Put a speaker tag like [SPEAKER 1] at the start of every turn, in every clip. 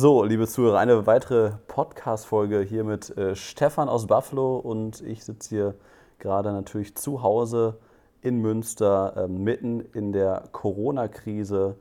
[SPEAKER 1] So, liebe Zuhörer, eine weitere Podcast-Folge hier mit äh, Stefan aus Buffalo und ich sitze hier gerade natürlich zu Hause in Münster, äh, mitten in der Corona-Krise.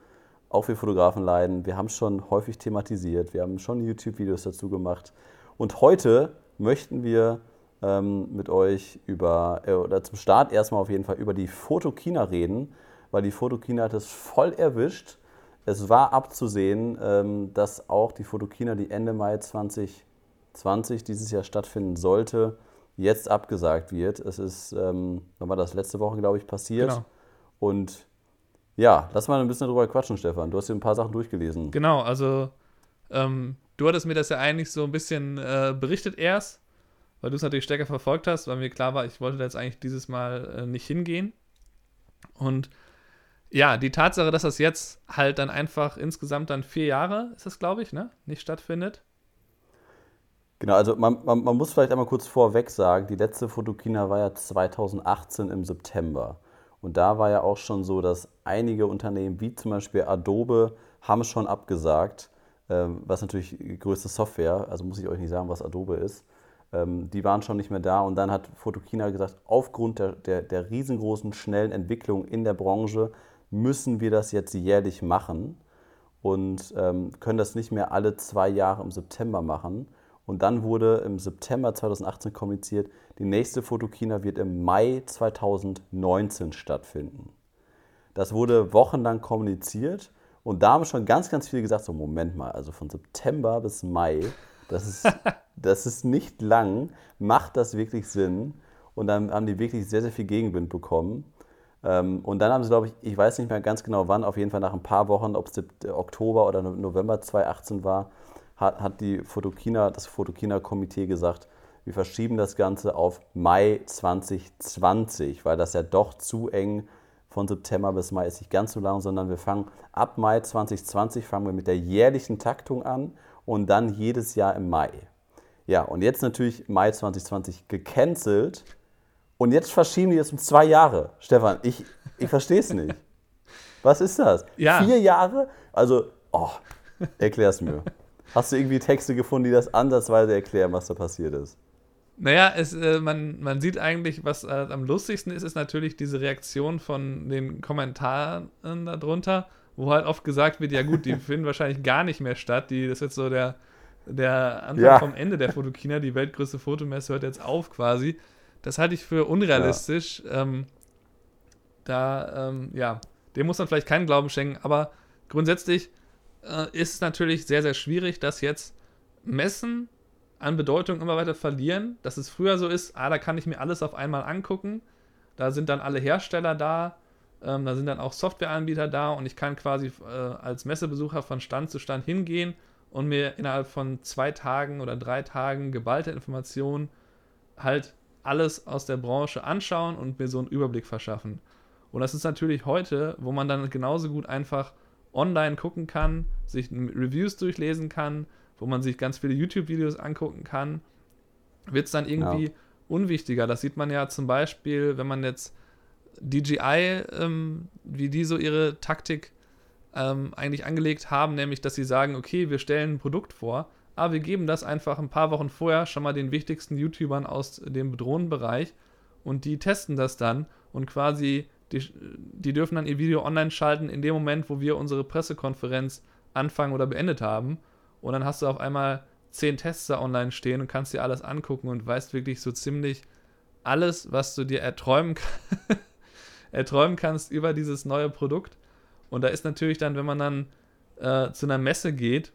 [SPEAKER 1] Auch wir Fotografen leiden. Wir haben es schon häufig thematisiert, wir haben schon YouTube-Videos dazu gemacht. Und heute möchten wir ähm, mit euch über, äh, oder zum Start erstmal auf jeden Fall über die Fotokina reden, weil die Fotokina hat es voll erwischt. Es war abzusehen, ähm, dass auch die Fotokina, die Ende Mai 2020 dieses Jahr stattfinden sollte, jetzt abgesagt wird. Es ist, ähm, wann war das, letzte Woche, glaube ich, passiert. Genau. Und ja, lass mal ein bisschen darüber quatschen, Stefan. Du hast dir ein paar Sachen durchgelesen.
[SPEAKER 2] Genau, also ähm, du hattest mir das ja eigentlich so ein bisschen äh, berichtet erst, weil du es natürlich stärker verfolgt hast, weil mir klar war, ich wollte da jetzt eigentlich dieses Mal äh, nicht hingehen. Und ja, die Tatsache, dass das jetzt halt dann einfach insgesamt dann vier Jahre, ist das glaube ich, ne, nicht stattfindet,
[SPEAKER 1] Genau, also man, man, man, muss vielleicht einmal kurz vorweg sagen, die letzte Fotokina war ja 2018 im September. Und da war ja auch schon so, dass einige Unternehmen, wie zum Beispiel Adobe, haben schon abgesagt, ähm, was natürlich größte Software, also muss ich euch nicht sagen, was Adobe ist. Ähm, die waren schon nicht mehr da und dann hat Fotokina gesagt, aufgrund der, der, der riesengroßen, schnellen Entwicklung in der Branche müssen wir das jetzt jährlich machen und ähm, können das nicht mehr alle zwei Jahre im September machen. Und dann wurde im September 2018 kommuniziert, die nächste Fotokina wird im Mai 2019 stattfinden. Das wurde wochenlang kommuniziert und da haben schon ganz, ganz viele gesagt, so Moment mal, also von September bis Mai, das ist, das ist nicht lang, macht das wirklich Sinn? Und dann haben die wirklich sehr, sehr viel Gegenwind bekommen. Ähm, und dann haben sie, glaube ich, ich weiß nicht mehr ganz genau wann, auf jeden Fall nach ein paar Wochen, ob es Oktober oder November 2018 war, hat, hat die Fotokina, das Fotokina-Komitee gesagt, wir verschieben das Ganze auf Mai 2020, weil das ja doch zu eng von September bis Mai ist nicht ganz so lang, sondern wir fangen ab Mai 2020 fangen wir mit der jährlichen Taktung an und dann jedes Jahr im Mai. Ja, und jetzt natürlich Mai 2020 gecancelt und jetzt verschieben die es um zwei Jahre. Stefan, ich, ich verstehe es nicht. Was ist das? Ja. Vier Jahre? Also, oh, erklär's mir. Hast du irgendwie Texte gefunden, die das ansatzweise erklären, was da passiert ist?
[SPEAKER 2] Naja, es, äh, man, man sieht eigentlich, was äh, am lustigsten ist, ist natürlich diese Reaktion von den Kommentaren darunter, wo halt oft gesagt wird, ja gut, die finden wahrscheinlich gar nicht mehr statt. Die, das ist jetzt so der, der Anfang ja. vom Ende der Fotokina, die weltgrößte Fotomesse hört jetzt auf quasi. Das halte ich für unrealistisch. Ja. Ähm, da, ähm, ja, dem muss man vielleicht keinen Glauben schenken, aber grundsätzlich äh, ist natürlich sehr, sehr schwierig, dass jetzt Messen an Bedeutung immer weiter verlieren. Dass es früher so ist, ah, da kann ich mir alles auf einmal angucken. Da sind dann alle Hersteller da, ähm, da sind dann auch Softwareanbieter da und ich kann quasi äh, als Messebesucher von Stand zu Stand hingehen und mir innerhalb von zwei Tagen oder drei Tagen geballte Informationen halt alles aus der Branche anschauen und mir so einen Überblick verschaffen. Und das ist natürlich heute, wo man dann genauso gut einfach online gucken kann, sich Reviews durchlesen kann, wo man sich ganz viele YouTube-Videos angucken kann, wird es dann irgendwie ja. unwichtiger. Das sieht man ja zum Beispiel, wenn man jetzt DJI, ähm, wie die so ihre Taktik ähm, eigentlich angelegt haben, nämlich dass sie sagen, okay, wir stellen ein Produkt vor, aber wir geben das einfach ein paar Wochen vorher schon mal den wichtigsten YouTubern aus dem Drohnenbereich und die testen das dann und quasi die, die dürfen dann ihr Video online schalten in dem Moment, wo wir unsere Pressekonferenz anfangen oder beendet haben. Und dann hast du auf einmal zehn Tests da online stehen und kannst dir alles angucken und weißt wirklich so ziemlich alles, was du dir erträumen, erträumen kannst über dieses neue Produkt. Und da ist natürlich dann, wenn man dann äh, zu einer Messe geht,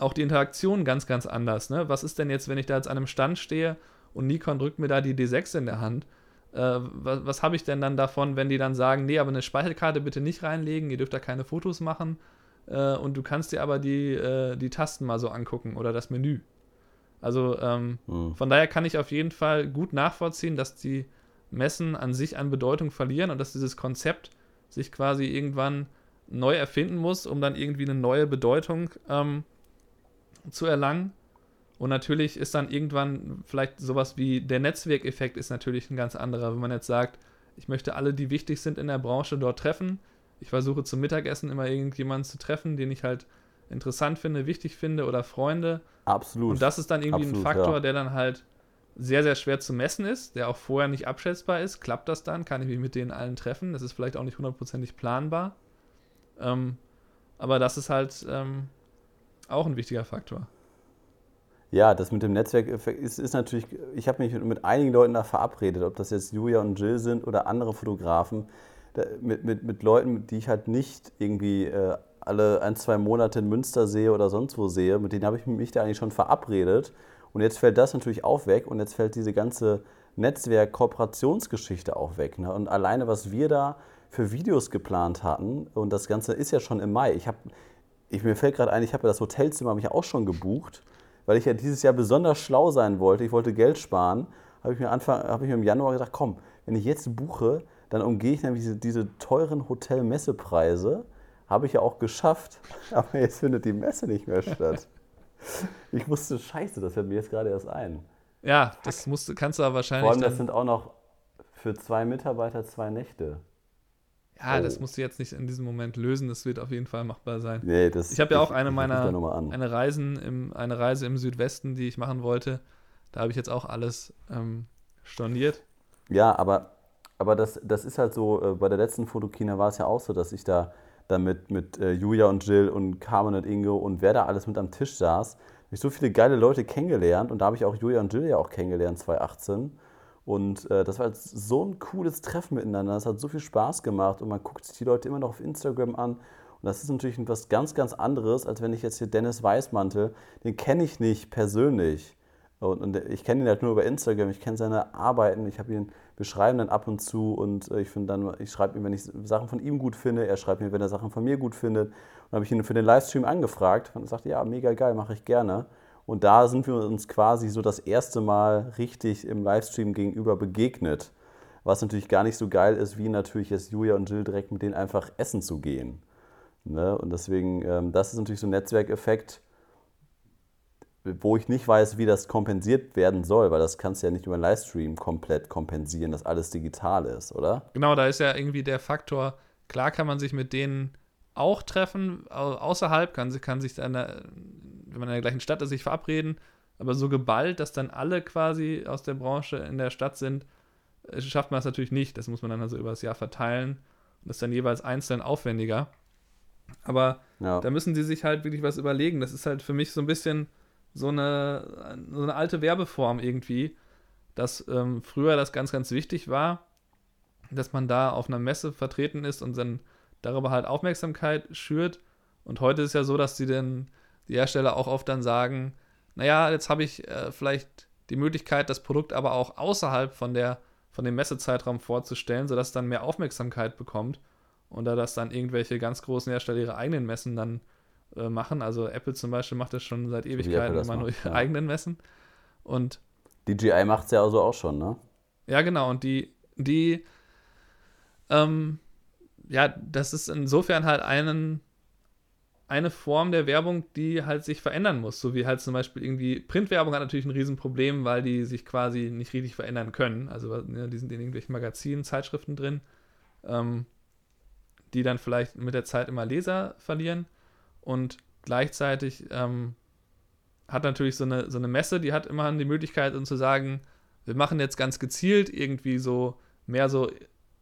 [SPEAKER 2] auch die Interaktion ganz, ganz anders. Ne? Was ist denn jetzt, wenn ich da jetzt an einem Stand stehe und Nikon drückt mir da die D6 in der Hand? Äh, was, was habe ich denn dann davon, wenn die dann sagen, nee, aber eine Speicherkarte bitte nicht reinlegen, ihr dürft da keine Fotos machen äh, und du kannst dir aber die, äh, die Tasten mal so angucken oder das Menü. Also ähm, mhm. von daher kann ich auf jeden Fall gut nachvollziehen, dass die Messen an sich an Bedeutung verlieren und dass dieses Konzept sich quasi irgendwann neu erfinden muss, um dann irgendwie eine neue Bedeutung ähm, zu erlangen. Und natürlich ist dann irgendwann vielleicht sowas wie der Netzwerkeffekt ist natürlich ein ganz anderer. Wenn man jetzt sagt, ich möchte alle, die wichtig sind in der Branche, dort treffen. Ich versuche zum Mittagessen immer irgendjemanden zu treffen, den ich halt interessant finde, wichtig finde oder Freunde.
[SPEAKER 1] Absolut.
[SPEAKER 2] Und das ist dann irgendwie
[SPEAKER 1] Absolut,
[SPEAKER 2] ein Faktor,
[SPEAKER 1] ja.
[SPEAKER 2] der dann halt sehr, sehr schwer zu messen ist, der auch vorher nicht abschätzbar ist. Klappt das dann? Kann ich mich mit denen allen treffen? Das ist vielleicht auch nicht hundertprozentig planbar. Ähm, aber das ist halt ähm, auch ein wichtiger Faktor.
[SPEAKER 1] Ja, das mit dem Netzwerk ist, ist natürlich, ich habe mich mit, mit einigen Leuten da verabredet, ob das jetzt Julia und Jill sind oder andere Fotografen, da, mit, mit, mit Leuten, die ich halt nicht irgendwie äh, alle ein, zwei Monate in Münster sehe oder sonst wo sehe, mit denen habe ich mich da eigentlich schon verabredet. Und jetzt fällt das natürlich auch weg und jetzt fällt diese ganze Netzwerk-Kooperationsgeschichte auch weg. Ne? Und alleine, was wir da für Videos geplant hatten, und das Ganze ist ja schon im Mai. Ich habe, ich, mir fällt gerade ein, ich habe ja das Hotelzimmer mich auch schon gebucht, weil ich ja dieses Jahr besonders schlau sein wollte. Ich wollte Geld sparen. Habe ich mir Anfang, habe ich mir im Januar gedacht, komm, wenn ich jetzt buche, dann umgehe ich nämlich diese, diese teuren Hotelmessepreise. Habe ich ja auch geschafft, aber jetzt findet die Messe nicht mehr statt. Ich wusste, scheiße, das fällt mir jetzt gerade erst ein.
[SPEAKER 2] Ja, das musst, kannst du aber wahrscheinlich.
[SPEAKER 1] Vor allem, das sind auch noch für zwei Mitarbeiter zwei Nächte.
[SPEAKER 2] Ja, das
[SPEAKER 1] oh.
[SPEAKER 2] musst du jetzt nicht in diesem Moment lösen. Das wird auf jeden Fall machbar sein.
[SPEAKER 1] Nee, das,
[SPEAKER 2] Ich habe ja auch eine meiner eine Reisen im, eine Reise im Südwesten, die ich machen wollte. Da habe ich jetzt auch alles ähm, storniert.
[SPEAKER 1] Ja, aber, aber das, das ist halt so, äh, bei der letzten Fotokina war es ja auch so, dass ich da, da mit, mit äh, Julia und Jill und Carmen und Ingo und wer da alles mit am Tisch saß, habe ich so viele geile Leute kennengelernt und da habe ich auch Julia und Jill ja auch kennengelernt 2018. Und äh, das war jetzt so ein cooles Treffen miteinander. Das hat so viel Spaß gemacht und man guckt sich die Leute immer noch auf Instagram an. Und das ist natürlich etwas ganz, ganz anderes, als wenn ich jetzt hier Dennis Weißmantel, den kenne ich nicht persönlich. Und, und ich kenne ihn halt nur über Instagram, ich kenne seine Arbeiten, ich habe ihn, wir schreiben dann ab und zu und äh, ich finde dann, ich schreibe ihm, wenn ich Sachen von ihm gut finde, er schreibt mir, wenn er Sachen von mir gut findet. Und habe ich ihn für den Livestream angefragt und er sagte, ja, mega geil, mache ich gerne. Und da sind wir uns quasi so das erste Mal richtig im Livestream gegenüber begegnet. Was natürlich gar nicht so geil ist, wie natürlich jetzt Julia und Jill direkt mit denen einfach essen zu gehen. Ne? Und deswegen, ähm, das ist natürlich so ein Netzwerkeffekt, wo ich nicht weiß, wie das kompensiert werden soll, weil das kannst du ja nicht über einen Livestream komplett kompensieren, dass alles digital ist, oder?
[SPEAKER 2] Genau, da ist ja irgendwie der Faktor, klar kann man sich mit denen auch treffen, au- außerhalb, kann, kann sich dann, äh, wenn man in der gleichen Stadt ist, sich verabreden, aber so geballt, dass dann alle quasi aus der Branche in der Stadt sind, äh, schafft man das natürlich nicht. Das muss man dann also über das Jahr verteilen und das ist dann jeweils einzeln aufwendiger. Aber
[SPEAKER 1] Ja.
[SPEAKER 2] da müssen sie sich halt wirklich was überlegen. Das ist halt für mich so ein bisschen so eine, so eine alte Werbeform irgendwie, dass ähm, früher das ganz, ganz wichtig war, dass man da auf einer Messe vertreten ist und dann darüber halt Aufmerksamkeit schürt. Und heute ist ja so, dass die denn die Hersteller auch oft dann sagen, naja, jetzt habe ich äh, vielleicht die Möglichkeit, das Produkt aber auch außerhalb von der von dem Messezeitraum vorzustellen, sodass es dann mehr Aufmerksamkeit bekommt. Und da das dann irgendwelche ganz großen Hersteller ihre eigenen Messen dann äh, machen. Also Apple zum Beispiel macht das schon seit Ewigkeiten immer nur ihre
[SPEAKER 1] ja.
[SPEAKER 2] eigenen Messen. Und
[SPEAKER 1] DJI macht es ja also auch schon, ne?
[SPEAKER 2] ja, genau. Und die, die, ähm, ja, das ist insofern halt einen, eine Form der Werbung, die halt sich verändern muss. So wie halt zum Beispiel irgendwie Printwerbung hat natürlich ein Riesenproblem, weil die sich quasi nicht richtig verändern können. Also ne, die sind in irgendwelchen Magazinen, Zeitschriften drin, ähm, die dann vielleicht mit der Zeit immer Leser verlieren. Und gleichzeitig ähm, hat natürlich so eine, so eine Messe, die hat immer die Möglichkeit, um zu sagen, wir machen jetzt ganz gezielt irgendwie so mehr so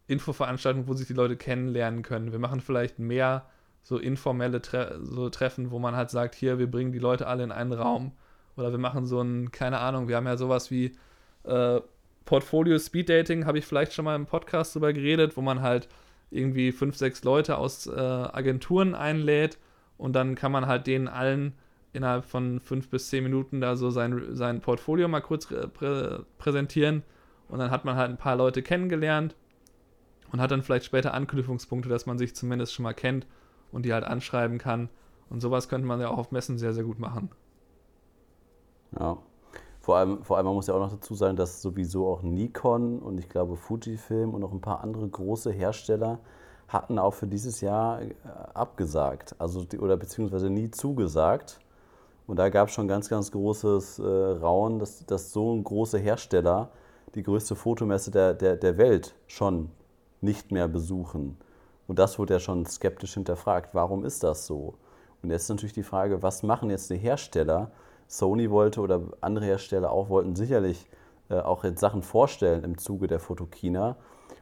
[SPEAKER 2] Infoveranstaltungen, wo sich die Leute kennenlernen können. Wir machen vielleicht mehr so informelle Tre so Treffen, wo man halt sagt, hier, wir bringen die Leute alle in einen Raum. Oder wir machen so ein, keine Ahnung, wir haben ja sowas wie äh, Portfolio Speed Dating, habe ich vielleicht schon mal im Podcast drüber geredet, wo man halt irgendwie fünf, sechs Leute aus äh, Agenturen einlädt und dann kann man halt denen allen innerhalb von fünf bis zehn Minuten da so sein, sein Portfolio mal kurz prä präsentieren und dann hat man halt ein paar Leute kennengelernt und hat dann vielleicht später Anknüpfungspunkte, dass man sich zumindest schon mal kennt und die halt anschreiben kann. Und sowas könnte man ja auch auf Messen sehr, sehr gut machen.
[SPEAKER 1] Ja. Vor allem, vor allem, man muss ja auch noch dazu sagen, dass sowieso auch Nikon und ich glaube Fujifilm und noch ein paar andere große Hersteller hatten auch für dieses Jahr äh, abgesagt, also oder beziehungsweise nie zugesagt. Und da gab es schon ganz, ganz großes äh, Rauen, dass, dass so ein großer Hersteller die größte Fotomesse der, der, der Welt schon nicht mehr besuchen. Und das wurde ja schon skeptisch hinterfragt. Warum ist das so? Und jetzt ist natürlich die Frage, was machen jetzt die Hersteller? Sony wollte oder andere Hersteller auch wollten sicherlich äh, auch jetzt Sachen vorstellen im Zuge der Fotokina.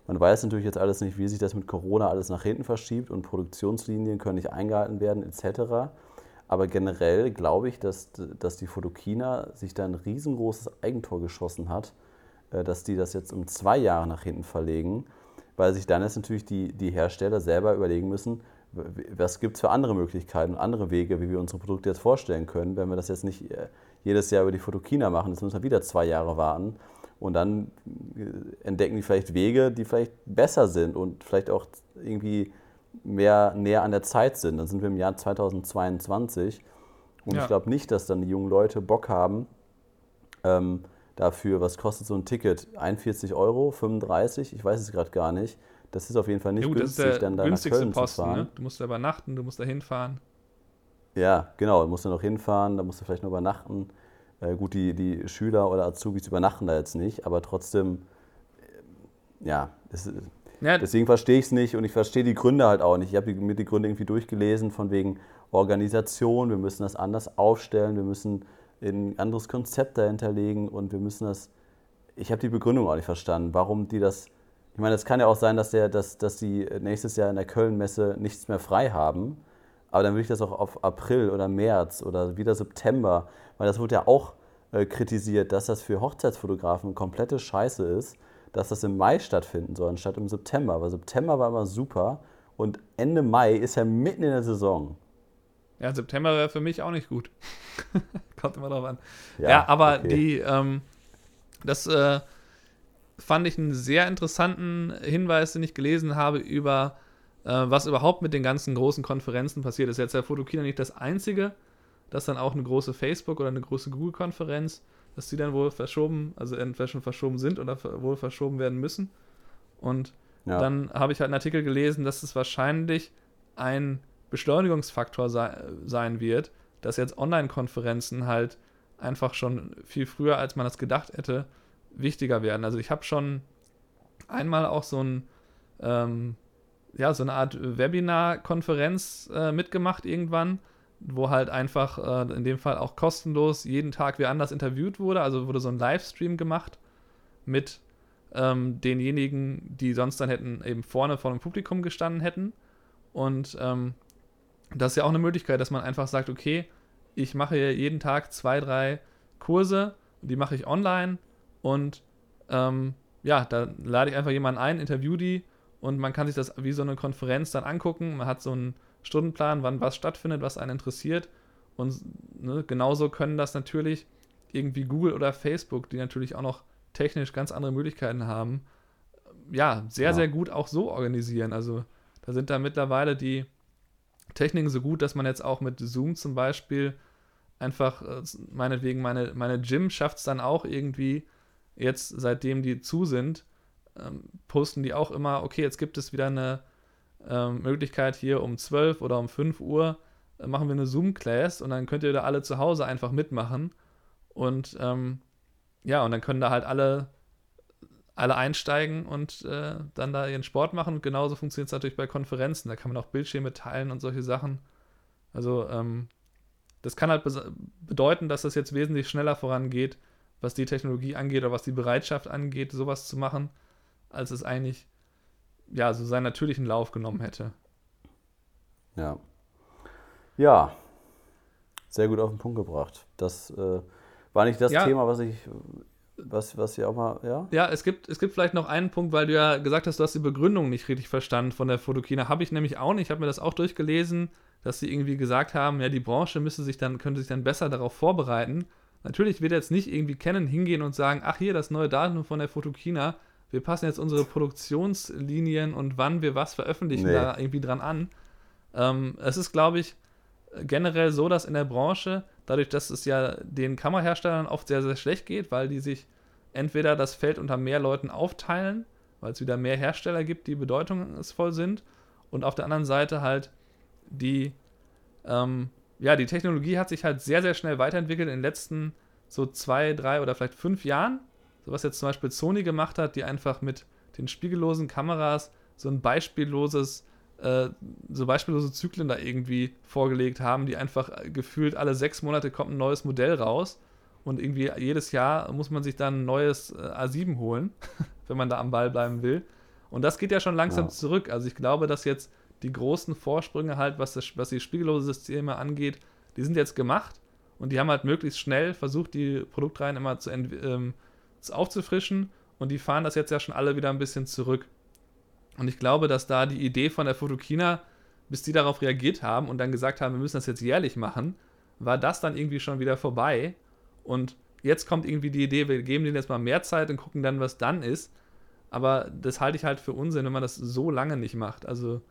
[SPEAKER 1] Man weiß natürlich jetzt alles nicht, wie sich das mit Corona alles nach hinten verschiebt und Produktionslinien können nicht eingehalten werden etc. Aber generell glaube ich, dass, dass die Fotokina sich da ein riesengroßes Eigentor geschossen hat, äh, dass die das jetzt um zwei Jahre nach hinten verlegen, weil sich dann jetzt natürlich die, die Hersteller selber überlegen müssen, was gibt es für andere Möglichkeiten und andere Wege, wie wir unsere Produkte jetzt vorstellen können, wenn wir das jetzt nicht äh, jedes Jahr über die Fotokina machen, jetzt müssen wir wieder zwei Jahre warten. Und dann äh, entdecken die vielleicht Wege, die vielleicht besser sind und vielleicht auch irgendwie mehr näher an der Zeit sind. Dann sind wir im Jahr 2022. Und ja. ich glaube nicht, dass dann die jungen Leute Bock haben, ähm, dafür, was kostet so ein Ticket? 41 Euro, 35, ich weiß es gerade gar nicht. Das ist auf jeden Fall nicht ja, gut, günstig, dann da nach Köln Posten, zu fahren. Ne?
[SPEAKER 2] Du musst da übernachten, du musst da hinfahren.
[SPEAKER 1] Ja, genau, du musst da noch hinfahren, da musst du vielleicht noch übernachten. Äh, gut, die, die Schüler oder Azubis übernachten da jetzt nicht, aber trotzdem, äh, ja, das, ja, deswegen verstehe ich es nicht und ich verstehe die Gründe halt auch nicht. Ich habe mir die Gründe irgendwie durchgelesen, von wegen Organisation, wir müssen das anders aufstellen, wir müssen ein anderes Konzept dahinter legen und wir müssen das. Ich habe die Begründung auch nicht verstanden, warum die das. Ich meine, es kann ja auch sein, dass, der, dass, dass die nächstes Jahr in der Köln-Messe nichts mehr frei haben. Aber dann würde ich das auch auf April oder März oder wieder September, weil das wurde ja auch äh, kritisiert, dass das für Hochzeitsfotografen komplette Scheiße ist, dass das im Mai stattfinden soll, anstatt im September. Weil September war immer super und Ende Mai ist ja mitten in der Saison.
[SPEAKER 2] Ja, September wäre für mich auch nicht gut. Kommt immer drauf an. Ja, ja aber okay. die, ähm, das äh, fand ich einen sehr interessanten Hinweis, den ich gelesen habe über äh, was überhaupt mit den ganzen großen Konferenzen passiert ist. Jetzt der Fotokina nicht das einzige, dass dann auch eine große Facebook- oder eine große Google-Konferenz, dass die dann wohl verschoben, also entweder schon verschoben sind oder wohl verschoben werden müssen. Und ja. dann habe ich halt einen Artikel gelesen, dass es wahrscheinlich ein Beschleunigungsfaktor sei, sein wird, dass jetzt Online-Konferenzen halt einfach schon viel früher, als man das gedacht hätte, wichtiger werden. Also ich habe schon einmal auch so ein ähm, ja, so eine Art Webinar-Konferenz äh, mitgemacht irgendwann, wo halt einfach äh, in dem Fall auch kostenlos jeden Tag wer anders interviewt wurde. Also wurde so ein Livestream gemacht mit ähm, denjenigen, die sonst dann hätten eben vorne vor dem Publikum gestanden hätten. Und ähm, das ist ja auch eine Möglichkeit, dass man einfach sagt, okay, ich mache jeden Tag zwei, drei Kurse, die mache ich online und ähm, ja, da lade ich einfach jemanden ein, interview die und man kann sich das wie so eine Konferenz dann angucken. Man hat so einen Stundenplan, wann was stattfindet, was einen interessiert. Und ne, genauso können das natürlich irgendwie Google oder Facebook, die natürlich auch noch technisch ganz andere Möglichkeiten haben, ja, sehr, ja. sehr gut auch so organisieren. Also da sind da mittlerweile die Techniken so gut, dass man jetzt auch mit Zoom zum Beispiel einfach, äh, meinetwegen, meine, meine Gym schafft es dann auch irgendwie, jetzt seitdem die zu sind, ähm, posten die auch immer, okay, jetzt gibt es wieder eine ähm, Möglichkeit hier um 12 oder um 5 Uhr äh, machen wir eine Zoom-Class und dann könnt ihr da alle zu Hause einfach mitmachen. Und ähm, ja, und dann können da halt alle, alle einsteigen und äh, dann da ihren Sport machen. Und genauso funktioniert es natürlich bei Konferenzen. Da kann man auch Bildschirme teilen und solche Sachen. Also, ähm, das kann halt bedeuten, dass das jetzt wesentlich schneller vorangeht, was die Technologie angeht oder was die Bereitschaft angeht, sowas zu machen als es eigentlich ja so seinen natürlichen Lauf genommen hätte.
[SPEAKER 1] Ja. Ja. Sehr gut auf den Punkt gebracht. Das äh, war nicht das ja. Thema, was ich was, was ihr auch mal, ja?
[SPEAKER 2] Ja, es gibt, es gibt vielleicht noch einen Punkt, weil du ja gesagt hast, du hast die Begründung nicht richtig verstanden von der Fotokina. Habe ich nämlich auch nicht. Ich habe mir das auch durchgelesen, dass sie irgendwie gesagt haben, ja, die Branche müsste sich dann, könnte sich dann besser darauf vorbereiten. Natürlich wird jetzt nicht irgendwie Canon hingehen und sagen, ach hier, das neue Datum von der Fotokina, wir passen jetzt unsere Produktionslinien und wann wir was veröffentlichen nee. da irgendwie dran an. Ähm, es ist, glaube ich, generell so, dass in der Branche, dadurch, dass es ja den Kameraherstellern oft sehr, sehr schlecht geht, weil die sich entweder das Feld unter mehr Leuten aufteilen, weil es wieder mehr Hersteller gibt, die bedeutungsvoll sind, und auf der anderen Seite halt die, ähm, ja, die Technologie hat sich halt sehr, sehr schnell weiterentwickelt in den letzten so zwei, drei oder vielleicht fünf Jahren. So was jetzt zum Beispiel Sony gemacht hat, die einfach mit den spiegellosen Kameras so ein beispielloses äh, so beispiellose Zyklen da irgendwie vorgelegt haben, die einfach gefühlt alle sechs Monate kommt ein neues Modell raus und irgendwie jedes Jahr muss man sich dann ein neues äh, A7 holen, wenn man da am Ball bleiben will. Und das geht ja schon langsam ja. zurück. Also ich glaube, dass jetzt die großen Vorsprünge halt, was, das, was die spiegellose Systeme angeht, die sind jetzt gemacht und die haben halt möglichst schnell versucht, die Produktreihen immer zu, ähm, zu aufzufrischen und die fahren das jetzt ja schon alle wieder ein bisschen zurück. Und ich glaube, dass da die Idee von der Fotokina, bis die darauf reagiert haben und dann gesagt haben, wir müssen das jetzt jährlich machen, war das dann irgendwie schon wieder vorbei. Und jetzt kommt irgendwie die Idee, wir geben denen jetzt mal mehr Zeit und gucken dann, was dann ist. Aber das halte ich halt für Unsinn, wenn man das so lange nicht macht. Also,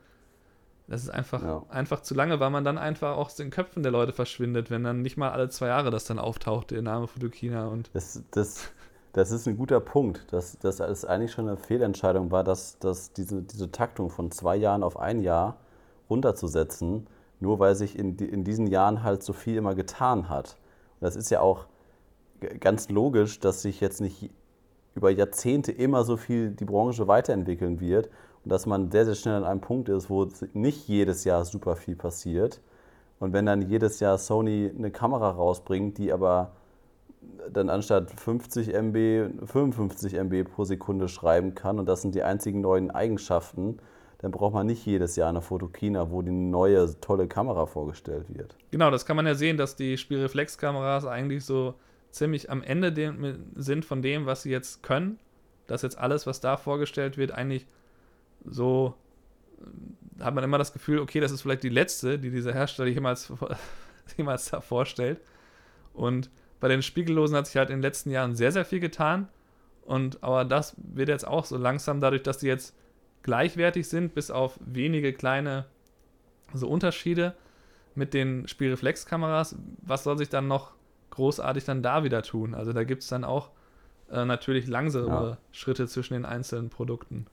[SPEAKER 2] das ist einfach, ja. einfach zu lange, weil man dann einfach auch aus den Köpfen der Leute verschwindet, wenn dann nicht mal alle zwei Jahre das dann auftaucht, der Name Fotokina. Und
[SPEAKER 1] das, das, das ist ein guter Punkt, dass das eigentlich schon eine Fehlentscheidung war, dass, dass diese, diese Taktung von zwei Jahren auf ein Jahr runterzusetzen, nur weil sich in, in diesen Jahren halt so viel immer getan hat. Und das ist ja auch ganz logisch, dass sich jetzt nicht über Jahrzehnte immer so viel die Branche weiterentwickeln wird und dass man sehr, sehr schnell an einem Punkt ist, wo nicht jedes Jahr super viel passiert. Und wenn dann jedes Jahr Sony eine Kamera rausbringt, die aber dann anstatt 50 MB 55 MB pro Sekunde schreiben kann und das sind die einzigen neuen Eigenschaften, dann braucht man nicht jedes Jahr eine Fotokina, wo die neue tolle Kamera vorgestellt wird.
[SPEAKER 2] Genau, das kann man ja sehen, dass die Spielreflexkameras eigentlich so ziemlich am Ende sind von dem, was sie jetzt können. Dass jetzt alles, was da vorgestellt wird, eigentlich so hat man immer das Gefühl, okay, das ist vielleicht die letzte, die dieser Hersteller jemals, jemals da vorstellt. Und bei den Spiegellosen hat sich halt in den letzten Jahren sehr, sehr viel getan. Und aber das wird jetzt auch so langsam, dadurch, dass die jetzt gleichwertig sind, bis auf wenige kleine so Unterschiede mit den Spielreflexkameras, was soll sich dann noch großartig dann da wieder tun? Also da gibt es dann auch äh, natürlich langsame ja. Schritte zwischen den einzelnen Produkten.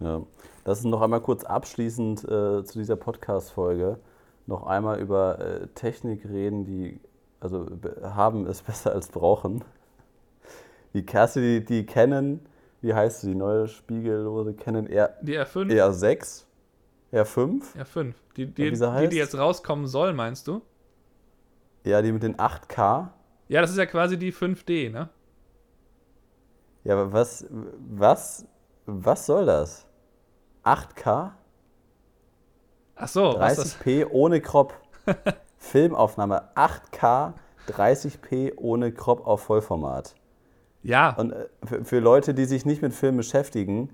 [SPEAKER 1] Ja, das ist noch einmal kurz abschließend äh, zu dieser Podcast-Folge noch einmal über äh, Technik reden, die also haben ist besser als brauchen. Die Kerstin, die, die kennen, wie heißt sie, die neue Spiegellose, kennen R,
[SPEAKER 2] die R5?
[SPEAKER 1] R6? R5?
[SPEAKER 2] R5. Die, die, die, die jetzt rauskommen soll, meinst du?
[SPEAKER 1] Ja, die mit den 8K.
[SPEAKER 2] Ja, das ist ja quasi die 5D, ne?
[SPEAKER 1] Ja, aber was, was, was soll das? 8K?
[SPEAKER 2] Ach so,
[SPEAKER 1] 30p ohne Crop. Filmaufnahme 8K, 30p ohne Crop auf Vollformat.
[SPEAKER 2] Ja.
[SPEAKER 1] Und äh, für, für, Leute, die sich nicht mit Filmen beschäftigen,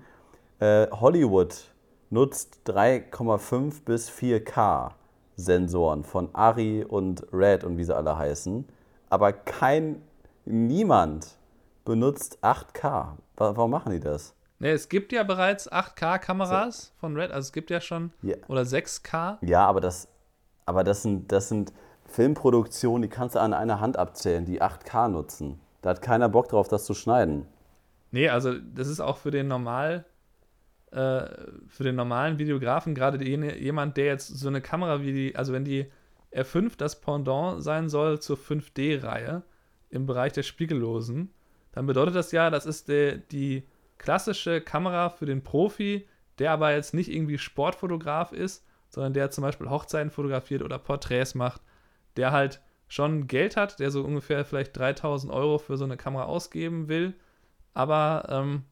[SPEAKER 1] äh, Hollywood nutzt 3,5 bis 4K Sensoren von Ari und Red und wie sie alle heißen. Aber kein, niemand benutzt 8K. Warum machen die das?
[SPEAKER 2] Ne, es gibt ja bereits 8K-Kameras so. von Red, also es gibt ja schon, ja. oder 6K.
[SPEAKER 1] Ja, aber das, aber das sind, das sind Filmproduktionen, die kannst du an einer Hand abzählen, die 8K nutzen. Da hat keiner Bock drauf, das zu schneiden.
[SPEAKER 2] Nee, also das ist auch für den normal, äh, für den normalen Videografen gerade jemand, der jetzt so eine Kamera wie die, also wenn die R5 das Pendant sein soll zur 5D-Reihe im Bereich der Spiegellosen, dann bedeutet das ja, das ist der, die klassische Kamera für den Profi, der aber jetzt nicht irgendwie Sportfotograf ist, sondern der zum Beispiel Hochzeiten fotografiert oder Porträts macht, der halt schon Geld hat, der so ungefähr vielleicht 3000 Euro für so eine Kamera ausgeben will, aber ähm,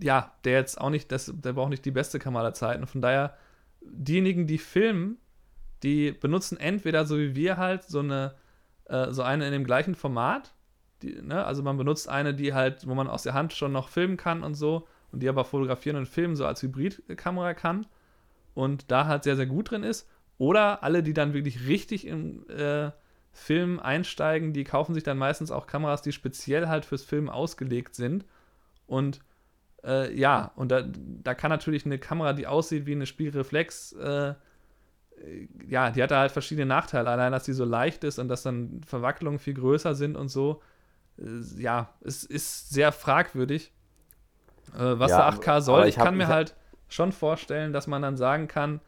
[SPEAKER 2] ja, der jetzt auch nicht, das, der braucht nicht die beste Kamera der Zeiten. Von daher, diejenigen, die filmen, die benutzen entweder so wie wir halt so eine, äh, so eine in dem gleichen Format, die, ne? also man benutzt eine, die halt, wo man aus der Hand schon noch filmen kann und so, und die aber fotografieren und filmen so als Hybridkamera kann und da halt sehr, sehr gut drin ist. Oder alle, die dann wirklich richtig im äh, Film einsteigen, die kaufen sich dann meistens auch Kameras, die speziell halt fürs Film ausgelegt sind. Und äh, ja, und da, da kann natürlich eine Kamera, die aussieht wie eine Spielreflex, äh, ja, die hat da halt verschiedene Nachteile. Allein, dass die so leicht ist und dass dann Verwacklungen viel größer sind und so. Äh, ja, es ist sehr fragwürdig, äh, was ja, der 8K soll. Ich kann mir halt schon vorstellen, dass man dann sagen kann,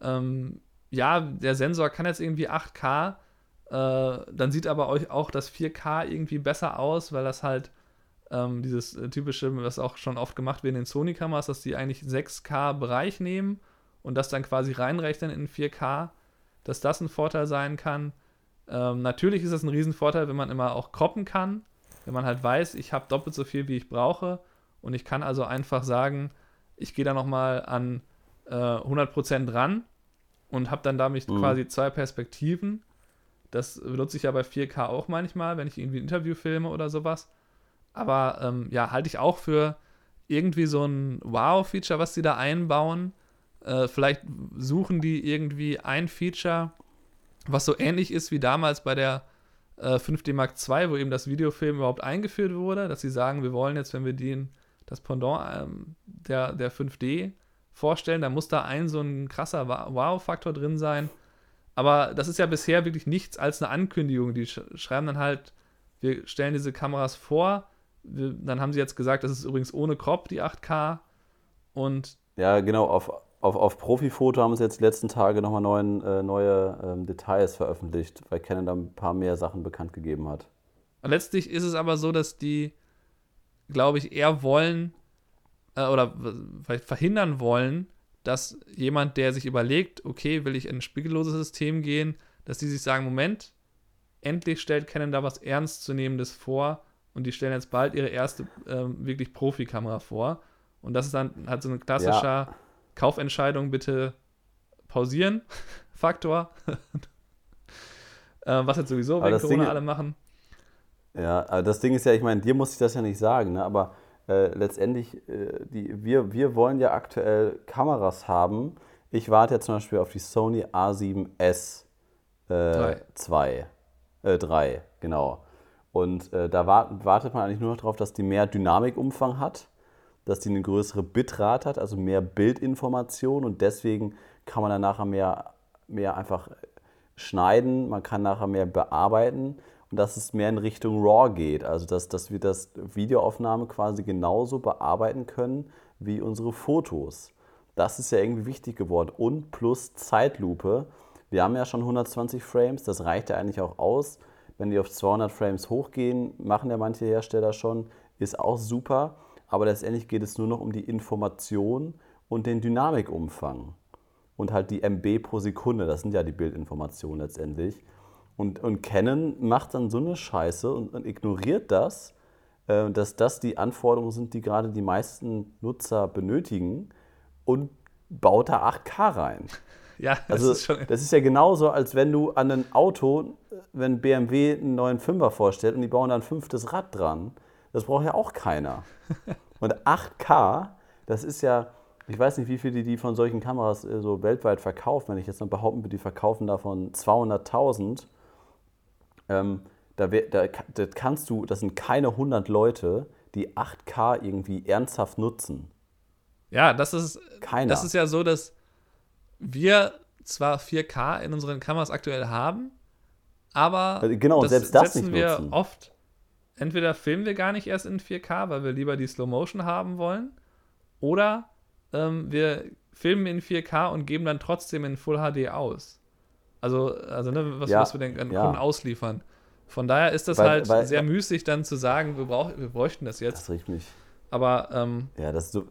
[SPEAKER 2] ähm, ja, der Sensor kann jetzt irgendwie 8K, äh, dann sieht aber euch auch das 4K irgendwie besser aus, weil das halt ähm, dieses äh, typische, was auch schon oft gemacht wird in den Sony-Kameras, dass die eigentlich 6K-Bereich nehmen und das dann quasi reinrechnen in 4K, dass das ein Vorteil sein kann. Ähm, natürlich ist das ein Riesenvorteil, wenn man immer auch kroppen kann, wenn man halt weiß, ich habe doppelt so viel, wie ich brauche und ich kann also einfach sagen, ich gehe da nochmal an äh, 100% ran und habe dann damit mhm. quasi zwei Perspektiven. Das benutze ich ja bei 4K auch manchmal, wenn ich irgendwie ein Interview filme oder sowas. Aber ähm, ja, halte ich auch für irgendwie so ein Wow-Feature, was sie da einbauen. Äh, vielleicht suchen die irgendwie ein Feature, was so ähnlich ist wie damals bei der äh, 5D Mark II, wo eben das Videofilm überhaupt eingeführt wurde, dass sie sagen, wir wollen jetzt, wenn wir den, das Pendant ähm, der, der 5D vorstellen, dann muss da ein so ein krasser Wow-Faktor drin sein. Aber das ist ja bisher wirklich nichts als eine Ankündigung. Die sch schreiben dann halt, wir stellen diese Kameras vor. Wir, dann haben sie jetzt gesagt, das ist übrigens ohne Crop, die 8K. Und
[SPEAKER 1] ja, genau, auf, auf, auf Profifoto haben sie jetzt die letzten Tage nochmal neuen, äh, neue ähm, Details veröffentlicht, weil Canon da ein paar mehr Sachen bekannt gegeben hat.
[SPEAKER 2] Letztlich ist es aber so, dass die, glaube ich, eher wollen, äh, oder verhindern wollen, dass jemand, der sich überlegt, okay, will ich in ein spiegelloses System gehen, dass die sich sagen, Moment, endlich stellt Canon da was Ernstzunehmendes vor und die stellen jetzt bald ihre erste ähm, wirklich Profikamera vor. Und das ist dann halt so ein klassischer ja. Kaufentscheidung, bitte pausieren, Faktor. äh, was jetzt sowieso wegen Corona Ding, alle machen.
[SPEAKER 1] Ja, aber das Ding ist ja, ich meine, dir muss ich das ja nicht sagen, ne? aber äh, letztendlich, äh, die, wir, wir wollen ja aktuell Kameras haben. Ich warte ja zum Beispiel auf die Sony A7S äh, 2. Äh, 3, genau. Und äh, da wart, wartet man eigentlich nur noch darauf, dass die mehr Dynamikumfang hat, dass die eine größere Bitrate hat, also mehr Bildinformation und deswegen kann man dann nachher mehr, mehr einfach schneiden, man kann nachher mehr bearbeiten dass es mehr in Richtung RAW geht. Also dass, dass wir das Videoaufnahme quasi genauso bearbeiten können wie unsere Fotos. Das ist ja irgendwie wichtig geworden. Und plus Zeitlupe. Wir haben ja schon 120 Frames, das reicht ja eigentlich auch aus. Wenn die auf 200 Frames hochgehen, machen ja manche Hersteller schon, ist auch super. Aber letztendlich geht es nur noch um die Information und den Dynamikumfang. Und halt die MB pro Sekunde, das sind ja die Bildinformationen letztendlich. Und, und Canon macht dann so eine Scheiße und, und ignoriert das, äh, dass das die Anforderungen sind, die gerade die meisten Nutzer benötigen und baut da 8K rein.
[SPEAKER 2] Ja, das also, ist schon.
[SPEAKER 1] Das ist ja genauso, als wenn du an ein Auto, wenn BMW einen neuen Fünfer vorstellt und die bauen da ein fünftes Rad dran. Das braucht ja auch keiner. Und 8K, das ist ja, ich weiß nicht, wie viele die von solchen Kameras äh, so weltweit verkaufen. Wenn ich jetzt mal behaupten würde, die verkaufen davon 200.000 ähm, da, da, da kannst du, das sind keine 100 Leute, die 8K irgendwie ernsthaft nutzen.
[SPEAKER 2] Ja, das ist, Keiner. das ist ja so, dass wir zwar 4K in unseren Kameras aktuell haben, aber
[SPEAKER 1] äh, genau, das selbst das setzen
[SPEAKER 2] wir
[SPEAKER 1] nutzen.
[SPEAKER 2] oft. Entweder filmen wir gar nicht erst in 4K, weil wir lieber die Slow Motion haben wollen, oder ähm, wir filmen in 4K und geben dann trotzdem in Full HD aus. Also, also ne, was, ja, was wir den ja. Kunden ausliefern. Von daher ist das weil, halt weil, sehr müßig, dann zu sagen, wir, brauch, wir bräuchten das jetzt.
[SPEAKER 1] Das riecht mich.
[SPEAKER 2] Aber. Ähm,
[SPEAKER 1] ja, das ist so.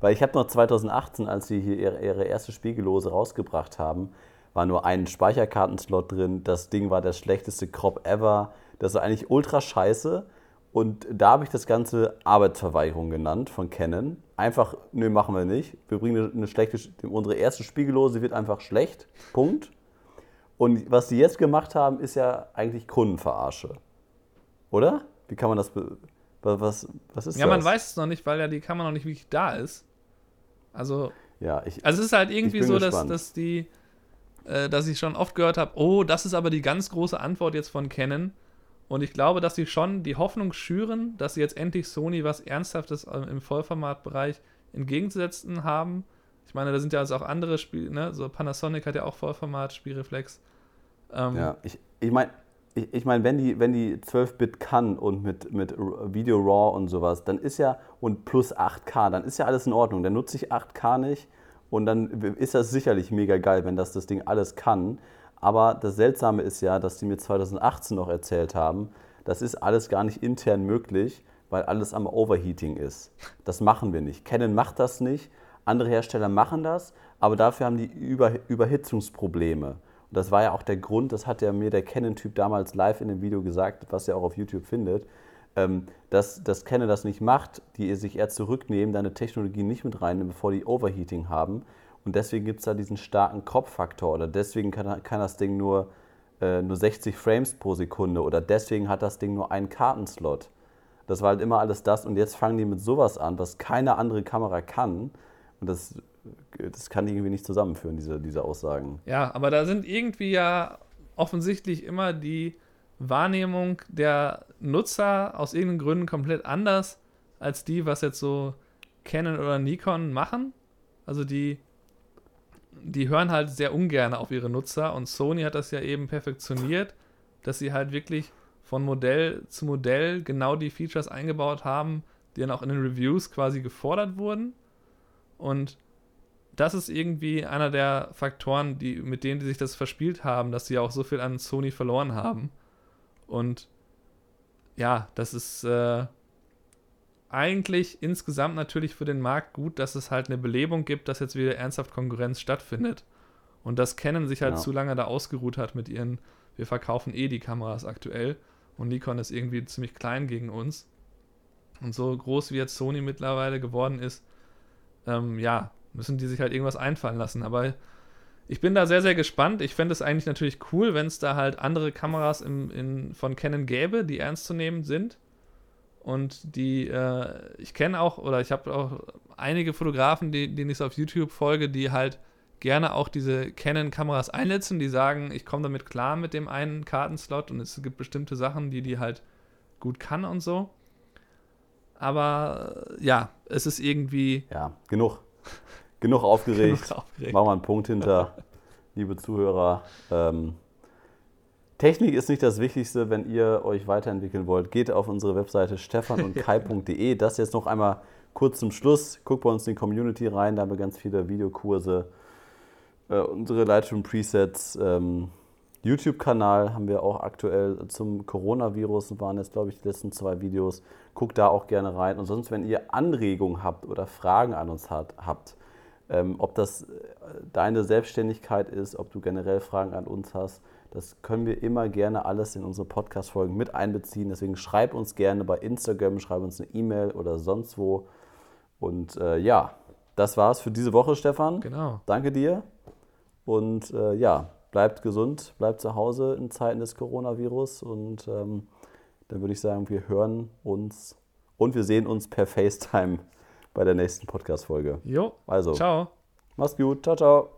[SPEAKER 1] Weil ich habe noch 2018, als sie hier ihre, ihre erste Spiegellose rausgebracht haben, war nur ein Speicherkartenslot drin. Das Ding war das schlechteste Crop ever. Das war eigentlich ultra scheiße. Und da habe ich das Ganze Arbeitsverweigerung genannt von Canon. Einfach, nö, machen wir nicht. Wir bringen eine schlechte, unsere erste Spiegellose wird einfach schlecht. Punkt. Und was die jetzt gemacht haben, ist ja eigentlich Kundenverarsche. Oder? Wie kann man das. Was, was ist
[SPEAKER 2] ja,
[SPEAKER 1] das?
[SPEAKER 2] man weiß es noch nicht, weil ja die Kamera noch nicht wirklich da ist. Also.
[SPEAKER 1] Ja, ich.
[SPEAKER 2] Also es ist halt irgendwie so, dass, dass die. Äh, dass ich schon oft gehört habe, oh, das ist aber die ganz große Antwort jetzt von Canon und ich glaube, dass sie schon die Hoffnung schüren, dass sie jetzt endlich Sony was Ernsthaftes im Vollformatbereich entgegenzusetzen haben. Ich meine, da sind ja also auch andere Spiele, ne? So Panasonic hat ja auch Vollformat, Spielreflex.
[SPEAKER 1] Ähm, ja, ich, ich meine, ich, ich mein, wenn die, wenn die 12-Bit kann und mit, mit Video RAW und sowas, dann ist ja, und plus 8K, dann ist ja alles in Ordnung. Dann nutze ich 8K nicht und dann ist das sicherlich mega geil, wenn das das Ding alles kann. Aber das Seltsame ist ja, dass die mir 2018 noch erzählt haben, das ist alles gar nicht intern möglich, weil alles am Overheating ist. Das machen wir nicht. Canon macht das nicht, andere Hersteller machen das, aber dafür haben die Über Überhitzungsprobleme. Und das war ja auch der Grund, das hat ja mir der Canon-Typ damals live in dem Video gesagt, was ihr auch auf YouTube findet, ähm, dass, dass Canon das nicht macht, die sich eher zurücknehmen, deine Technologie nicht mit reinnehmen, bevor die Overheating haben. Und deswegen gibt es da diesen starken Kopffaktor oder deswegen kann, kann das Ding nur, äh, nur 60 Frames pro Sekunde oder deswegen hat das Ding nur einen Kartenslot. Das war halt immer alles das und jetzt fangen die mit sowas an, was keine andere Kamera kann. Und das, das kann irgendwie nicht zusammenführen, diese, diese Aussagen.
[SPEAKER 2] Ja, aber da sind irgendwie ja offensichtlich immer die Wahrnehmung der Nutzer aus irgendeinen Gründen komplett anders als die, was jetzt so Canon oder Nikon machen. Also die, die hören halt sehr ungern auf ihre Nutzer und Sony hat das ja eben perfektioniert, dass sie halt wirklich von Modell zu Modell genau die Features eingebaut haben, die dann auch in den Reviews quasi gefordert wurden. Und das ist irgendwie einer der Faktoren, die, mit denen die sich das verspielt haben, dass sie auch so viel an Sony verloren haben. Und ja, das ist äh, eigentlich insgesamt natürlich für den Markt gut, dass es halt eine Belebung gibt, dass jetzt wieder ernsthaft Konkurrenz stattfindet. Und dass Canon sich halt ja. zu lange da ausgeruht hat mit ihren, wir verkaufen eh die Kameras aktuell und Nikon ist irgendwie ziemlich klein gegen uns. Und so groß wie jetzt Sony mittlerweile geworden ist, ähm, ja, müssen die sich halt irgendwas einfallen lassen. Aber ich bin da sehr, sehr gespannt. Ich fände es eigentlich natürlich cool, wenn es da halt andere Kameras im, in, von Canon gäbe, die ernstzunehmend sind. Und die, äh, ich kenne auch, oder ich habe auch einige Fotografen, die, denen ich so auf YouTube folge, die halt gerne auch diese Canon-Kameras einsetzen, die sagen, ich komme damit klar mit dem einen Kartenslot und es gibt bestimmte Sachen, die die halt gut kann und so. Aber äh, ja, es ist irgendwie.
[SPEAKER 1] Ja, genug. Genug aufgeregt. Genug aufgeregt. Machen wir einen Punkt hinter, liebe Zuhörer. Ähm, Technik ist nicht das Wichtigste, wenn ihr euch weiterentwickeln wollt. Geht auf unsere Webseite stefanundkai.de. Das jetzt noch einmal kurz zum Schluss. Guckt bei uns in die Community rein, da haben wir ganz viele Videokurse, äh, unsere Lightroom-Presets. Ähm, YouTube-Kanal haben wir auch aktuell zum Coronavirus, waren jetzt, glaube ich, die letzten zwei Videos. Guckt da auch gerne rein. Und sonst, wenn ihr Anregungen habt oder Fragen an uns hat, habt, ähm, ob das äh, deine Selbstständigkeit ist, ob du generell Fragen an uns hast, das können wir immer gerne alles in unsere Podcast-Folgen mit einbeziehen. Deswegen schreib uns gerne bei Instagram, schreib uns eine E-Mail oder sonst wo. Und äh, ja, das war's für diese Woche, Stefan.
[SPEAKER 2] Genau.
[SPEAKER 1] Danke dir. Und äh, ja, bleibt gesund, bleibt zu Hause in Zeiten des Coronavirus. Und ähm, dann würde ich sagen, wir hören uns und wir sehen uns per FaceTime bei der nächsten Podcast-Folge.
[SPEAKER 2] Jo.
[SPEAKER 1] Also.
[SPEAKER 2] Ciao.
[SPEAKER 1] Mach's gut. Ciao, ciao.